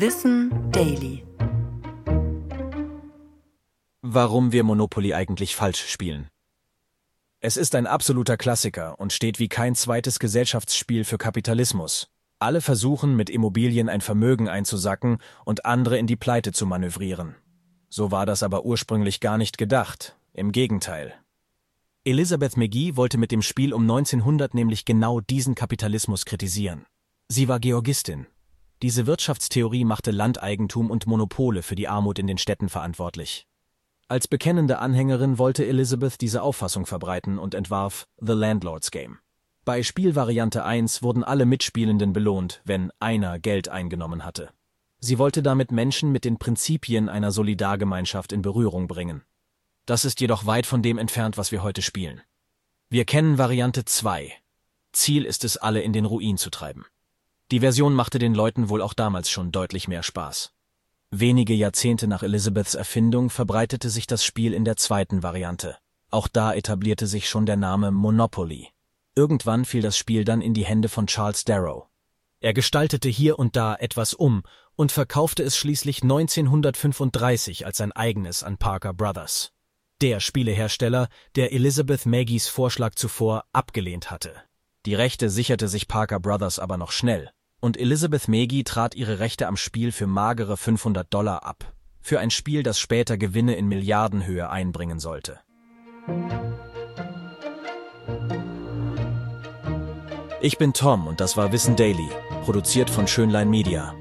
Wissen Daily. Warum wir Monopoly eigentlich falsch spielen. Es ist ein absoluter Klassiker und steht wie kein zweites Gesellschaftsspiel für Kapitalismus. Alle versuchen, mit Immobilien ein Vermögen einzusacken und andere in die Pleite zu manövrieren. So war das aber ursprünglich gar nicht gedacht. Im Gegenteil. Elizabeth McGee wollte mit dem Spiel um 1900 nämlich genau diesen Kapitalismus kritisieren. Sie war Georgistin. Diese Wirtschaftstheorie machte Landeigentum und Monopole für die Armut in den Städten verantwortlich. Als bekennende Anhängerin wollte Elizabeth diese Auffassung verbreiten und entwarf The Landlord's Game. Bei Spielvariante 1 wurden alle Mitspielenden belohnt, wenn einer Geld eingenommen hatte. Sie wollte damit Menschen mit den Prinzipien einer Solidargemeinschaft in Berührung bringen. Das ist jedoch weit von dem entfernt, was wir heute spielen. Wir kennen Variante 2. Ziel ist es, alle in den Ruin zu treiben. Die Version machte den Leuten wohl auch damals schon deutlich mehr Spaß. Wenige Jahrzehnte nach Elizabeths Erfindung verbreitete sich das Spiel in der zweiten Variante. Auch da etablierte sich schon der Name Monopoly. Irgendwann fiel das Spiel dann in die Hände von Charles Darrow. Er gestaltete hier und da etwas um und verkaufte es schließlich 1935 als sein eigenes an Parker Brothers. Der Spielehersteller, der Elizabeth Maggies Vorschlag zuvor abgelehnt hatte. Die Rechte sicherte sich Parker Brothers aber noch schnell. Und Elizabeth Maggie trat ihre Rechte am Spiel für magere 500 Dollar ab. Für ein Spiel, das später Gewinne in Milliardenhöhe einbringen sollte. Ich bin Tom und das war Wissen Daily, produziert von Schönlein Media.